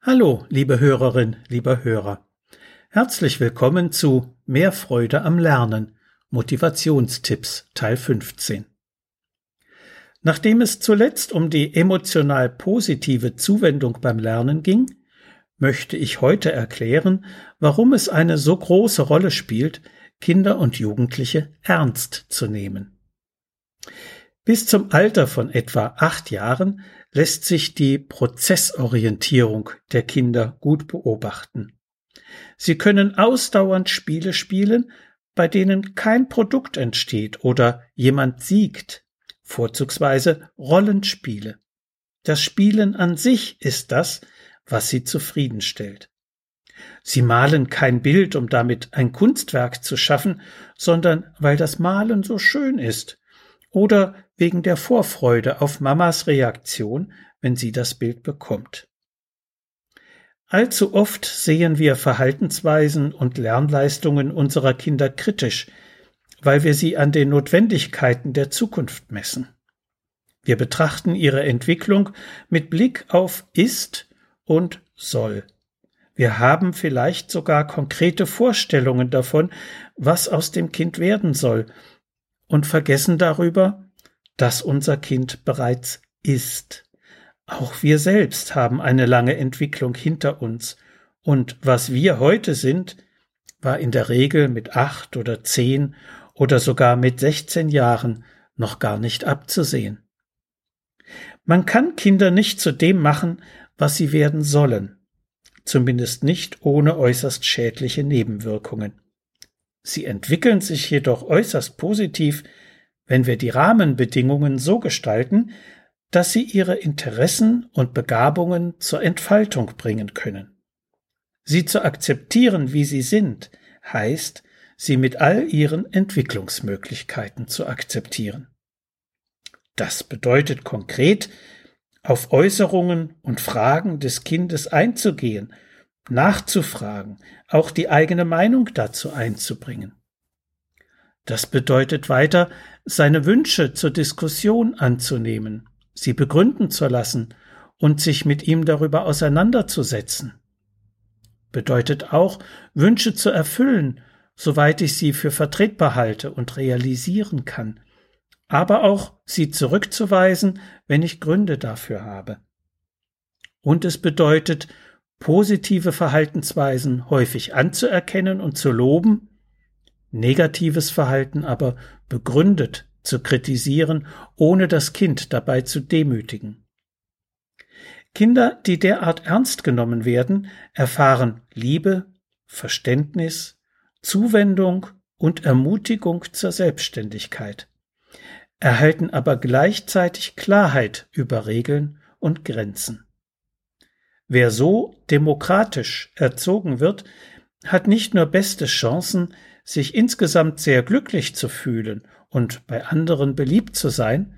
Hallo, liebe Hörerin, lieber Hörer. Herzlich willkommen zu Mehr Freude am Lernen. Motivationstipps Teil 15. Nachdem es zuletzt um die emotional positive Zuwendung beim Lernen ging, möchte ich heute erklären, warum es eine so große Rolle spielt, Kinder und Jugendliche ernst zu nehmen. Bis zum Alter von etwa acht Jahren lässt sich die Prozessorientierung der Kinder gut beobachten. Sie können ausdauernd Spiele spielen, bei denen kein Produkt entsteht oder jemand siegt, vorzugsweise Rollenspiele. Das Spielen an sich ist das, was sie zufriedenstellt. Sie malen kein Bild, um damit ein Kunstwerk zu schaffen, sondern weil das Malen so schön ist oder wegen der Vorfreude auf Mamas Reaktion, wenn sie das Bild bekommt. Allzu oft sehen wir Verhaltensweisen und Lernleistungen unserer Kinder kritisch, weil wir sie an den Notwendigkeiten der Zukunft messen. Wir betrachten ihre Entwicklung mit Blick auf ist und soll. Wir haben vielleicht sogar konkrete Vorstellungen davon, was aus dem Kind werden soll, und vergessen darüber, dass unser Kind bereits ist. Auch wir selbst haben eine lange Entwicklung hinter uns, und was wir heute sind, war in der Regel mit acht oder zehn oder sogar mit sechzehn Jahren noch gar nicht abzusehen. Man kann Kinder nicht zu dem machen, was sie werden sollen, zumindest nicht ohne äußerst schädliche Nebenwirkungen. Sie entwickeln sich jedoch äußerst positiv, wenn wir die Rahmenbedingungen so gestalten, dass sie ihre Interessen und Begabungen zur Entfaltung bringen können. Sie zu akzeptieren, wie sie sind, heißt, sie mit all ihren Entwicklungsmöglichkeiten zu akzeptieren. Das bedeutet konkret, auf Äußerungen und Fragen des Kindes einzugehen nachzufragen, auch die eigene Meinung dazu einzubringen. Das bedeutet weiter, seine Wünsche zur Diskussion anzunehmen, sie begründen zu lassen und sich mit ihm darüber auseinanderzusetzen. Bedeutet auch, Wünsche zu erfüllen, soweit ich sie für vertretbar halte und realisieren kann, aber auch sie zurückzuweisen, wenn ich Gründe dafür habe. Und es bedeutet, positive Verhaltensweisen häufig anzuerkennen und zu loben, negatives Verhalten aber begründet zu kritisieren, ohne das Kind dabei zu demütigen. Kinder, die derart ernst genommen werden, erfahren Liebe, Verständnis, Zuwendung und Ermutigung zur Selbstständigkeit, erhalten aber gleichzeitig Klarheit über Regeln und Grenzen. Wer so demokratisch erzogen wird, hat nicht nur beste Chancen, sich insgesamt sehr glücklich zu fühlen und bei anderen beliebt zu sein,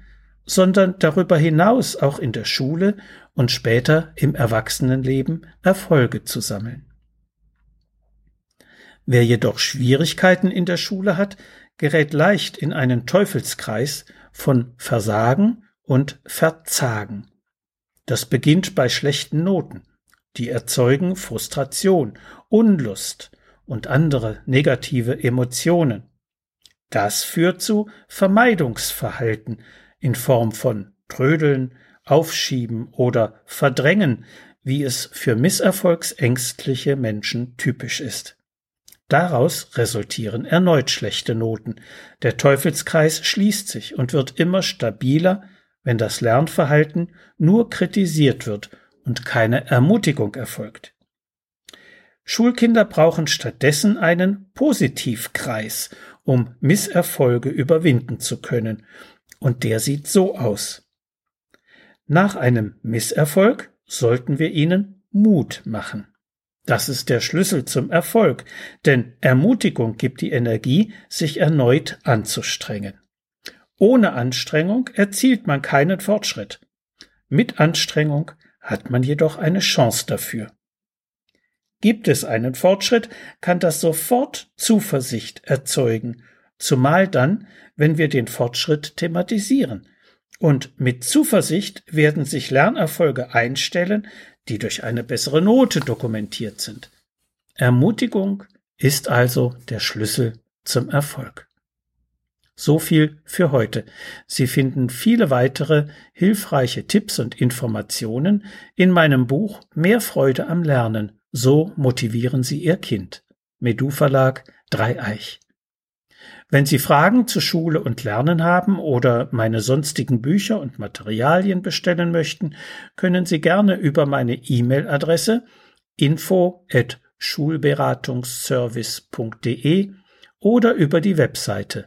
sondern darüber hinaus auch in der Schule und später im Erwachsenenleben Erfolge zu sammeln. Wer jedoch Schwierigkeiten in der Schule hat, gerät leicht in einen Teufelskreis von Versagen und Verzagen. Das beginnt bei schlechten Noten. Die erzeugen Frustration, Unlust und andere negative Emotionen. Das führt zu Vermeidungsverhalten in Form von Trödeln, Aufschieben oder Verdrängen, wie es für misserfolgsängstliche Menschen typisch ist. Daraus resultieren erneut schlechte Noten. Der Teufelskreis schließt sich und wird immer stabiler, wenn das Lernverhalten nur kritisiert wird und keine Ermutigung erfolgt. Schulkinder brauchen stattdessen einen Positivkreis, um Misserfolge überwinden zu können, und der sieht so aus. Nach einem Misserfolg sollten wir ihnen Mut machen. Das ist der Schlüssel zum Erfolg, denn Ermutigung gibt die Energie, sich erneut anzustrengen. Ohne Anstrengung erzielt man keinen Fortschritt. Mit Anstrengung hat man jedoch eine Chance dafür. Gibt es einen Fortschritt, kann das sofort Zuversicht erzeugen, zumal dann, wenn wir den Fortschritt thematisieren. Und mit Zuversicht werden sich Lernerfolge einstellen, die durch eine bessere Note dokumentiert sind. Ermutigung ist also der Schlüssel zum Erfolg. So viel für heute. Sie finden viele weitere hilfreiche Tipps und Informationen in meinem Buch Mehr Freude am Lernen. So motivieren Sie Ihr Kind. Medu Verlag Dreieich. Wenn Sie Fragen zu Schule und Lernen haben oder meine sonstigen Bücher und Materialien bestellen möchten, können Sie gerne über meine E-Mail-Adresse info at schulberatungsservice.de oder über die Webseite